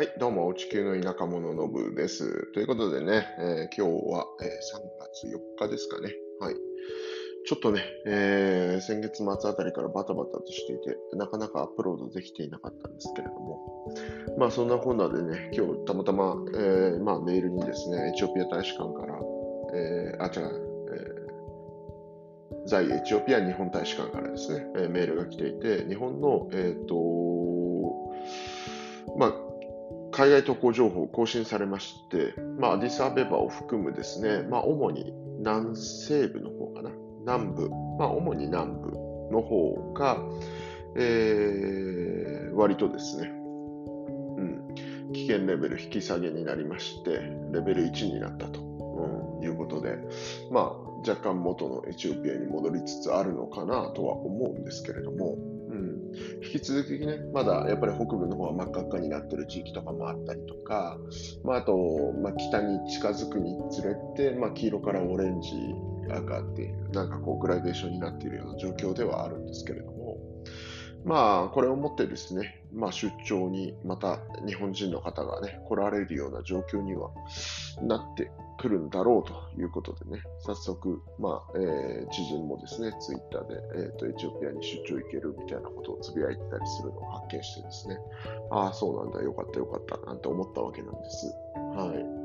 はい、どうも、地球の田舎者のぶです。ということでね、えー今日は、えー3月4日ですかね。はい。ちょっとね、えー先月末あたりからバタバタとしていて、なかなかアップロードできていなかったんですけれども、まあそんなこんなでね、今日たまたま、えーまあ、メールにですね、エチオピア大使館から、えーあ、違う、えー在エチオピア日本大使館からですね、えーメールが来ていて、日本の、えっ、と、まあ、海外渡航情報更新されまして、まあ、アディスアベバを含むですね、まあ、主に南西部の方かな、南部、まあ、主に南部の方が、えー割とですね、うん、危険レベル引き下げになりまして、レベル1になったと、うんいうことで、まあ、若干元のエチオピアに戻りつつあるのかなとは思うんですけれども、引き続きね、まだやっぱり北部の方は真っ赤っかになってる地域とかもあったりとか、まあ、あと、まあ、北に近づくにつれて、まあ、黄色からオレンジ、赤っていう、なんかこうグラデーションになっているような状況ではあるんですけれども、まあ、これをもってですね、まあ、出張にまた日本人の方がね、来られるような状況にはなってくるんだろうということでね、早速、まあ、えー知人もですね、ツイッターで、えーと、エチオピアに出張行けるみたいなことをつぶやいてたりするのを発見してですね、ああ、そうなんだ、よかったよかった、なんて思ったわけなんです。はい。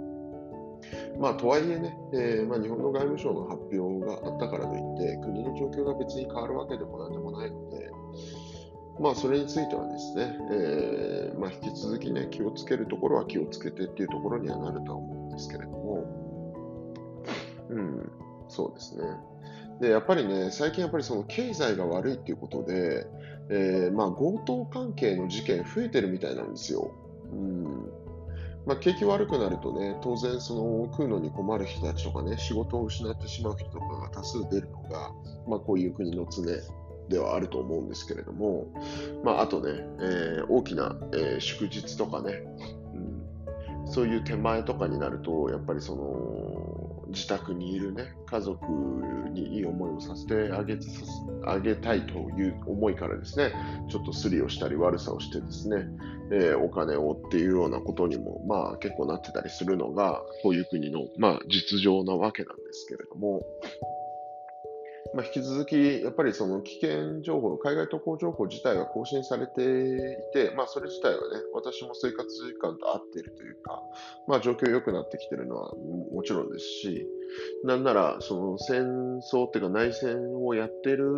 まあ、とはいえね、えーまあ、日本の外務省の発表があったからといって、国の状況が別に変わるわけでもなんでもないので、まあ、それについてはですね、えーまあ、引き続きね、気をつけるところは気をつけてっていうところにはなるとは思うんですけれども、うん、そうですね。で、やっぱりね、最近やっぱりその経済が悪いっていうことで、えーまあ、強盗関係の事件増えてるみたいなんですよ。うん。まあ、景気悪くなるとね、当然その食うのに困る人たちとかね、仕事を失ってしまう人とかが多数出るのが、まあ、こういう国の常ではあると思うんですけれども、まあ、あとね、えー大きな、えー祝日とかね、うん、そういう手前とかになると、やっぱりその自宅にいるね、家族にいい思いをさせてあげあげたいという思いからですね、ちょっとスリをしたり悪さをしてですね、えーお金をっていうようなことにも、まあ結構なってたりするのが、こういう国の、まあ実情なわけなんですけれども、まあ、引き続き、やっぱりその危険情報、海外渡航情報自体は更新されていて、まあ、それ自体はね、私も生活時間と合っているというか、まあ、状況良くなってきているのはもちろんですし、なんなら、その戦争っていうか内戦をやっている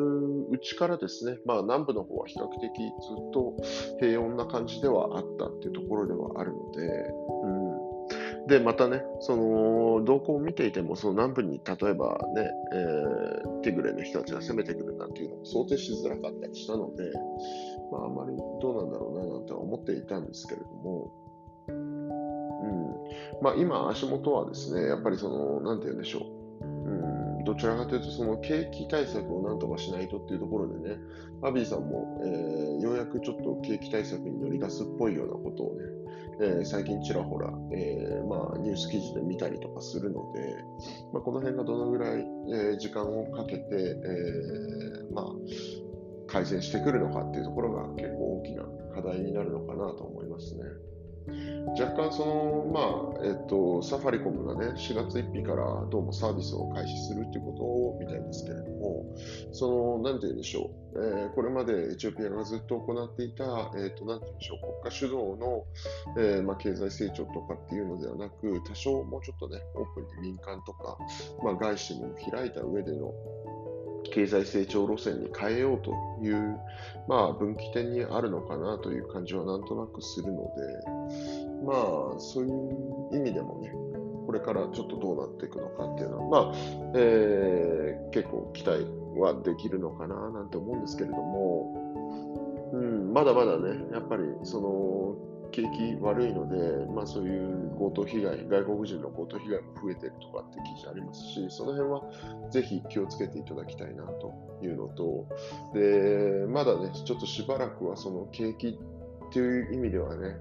うちからですね、まあ、南部の方は比較的ずっと平穏な感じではあったっていうところではあるので、うん。で、またね、その動向を見ていても、その南部に例えばね、えーティグレの人たちが攻めてくるなんていうのも想定しづらかったりしたので、まあ、あまりどうなんだろうななんて思っていたんですけれども、うん。まあ、今、足元はですね、やっぱりその、なんて言うんでしょう、どちらかというと、その景気対策をなんとかしないとっていうところでね、アビーさんも、えーようやくちょっと景気対策に乗り出すっぽいようなことをね、えー最近ちらほら、えーまあ、ニュース記事で見たりとかするので、まあ、この辺がどのぐらい、え時間をかけて、えまあ、改善してくるのかっていうところが結構大きな課題になるのかなと思いますね。若干その、まあ、えっと、サファリコムがね、4月1日からどうもサービスを開始するっていうことみたいですけれども、その、なんて言うんでしょう、えーこれまでエチオピアがずっと行っていた、えっと、なんて言うんでしょう、国家主導の、えーまあ、経済成長とかっていうのではなく、多少もうちょっとね、オープンに民間とか、まあ、外資にも開いた上での経済成長路線に変えようという、まあ、分岐点にあるのかなという感じはなんとなくするので、まあ、そういう意味でもね、これからちょっとどうなっていくのかっていうのは、まあ、えー結構期待はできるのかななんて思うんですけれども、うん、まだまだね、やっぱりその景気悪いので、まあ、そういう強盗被害、外国人の強盗被害も増えてるとかって記事ありますし、その辺はぜひ気をつけていただきたいなというのと、でまだね、ちょっとしばらくはその景気っていう意味ではね、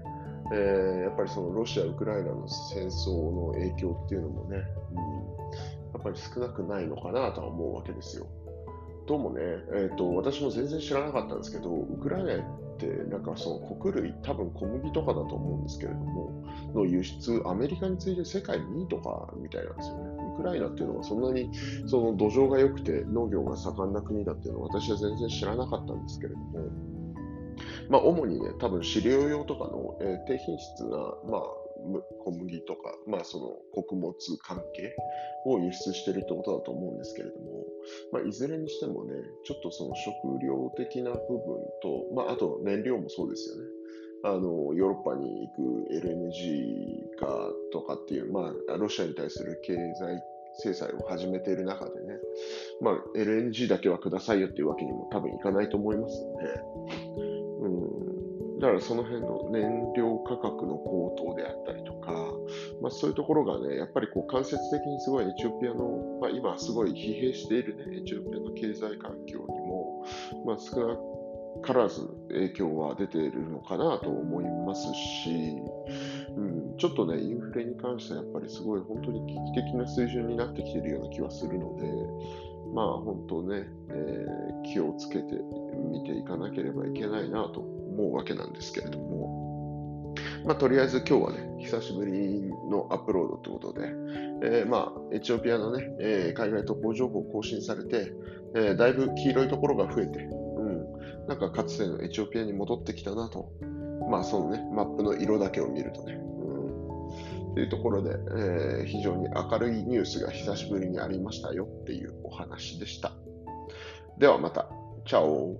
えーやっぱりそのロシア・ウクライナの戦争の影響っていうのもね、うん、やっぱり少なくないのかなとは思うわけですよ。どうもね、えーと、私も全然知らなかったんですけど、ウクライナって、なんかその穀類、多分小麦とかだと思うんですけれども、の輸出、アメリカに次いで世界2位とかみたいなんですよね。ウクライナっていうのはそんなにその土壌が良くて農業が盛んな国だっていうのは私は全然知らなかったんですけれども、まあ、主にね、多分飼料用とかの、えー、低品質な、まあ、小麦とか、まあ、その穀物関係を輸出してるってことだと思うんですけれども、まあ、いずれにしてもね、ちょっとその食料的な部分と、まあ、あと燃料もそうですよね。あのヨーロッパに行く LNG かとかっていう、まあ、ロシアに対する経済制裁を始めている中でね、まあ、LNG だけはくださいよっていうわけにも多分いかないと思いますので、だからその辺の燃料価格の高騰であったりとか、まあ、そういうところがね、やっぱりこう間接的にすごいエチオピアの、まあ、今すごい疲弊しているね、エチオピアの経済環境にも、まあ、少なからず影響は出ているのかなと思いますし、うん、ちょっとね、インフレに関してはやっぱりすごい本当に危機的な水準になってきているような気はするので、まあ本当ね、えー、気をつけて見ていかなければいけないなと思うわけなんですけれども、まあ、とりあえず今日はね、久しぶりのアップロードということで、えー、まあ、エチオピアのね、えー、海外渡航情報更新されて、えー、だいぶ黄色いところが増えて、うん、なんかかつてのエチオピアに戻ってきたなと、まあ、そのね、マップの色だけを見るとね、というところで、えー、非常に明るいニュースが久しぶりにありましたよっていうお話でした。ではまた。チャオ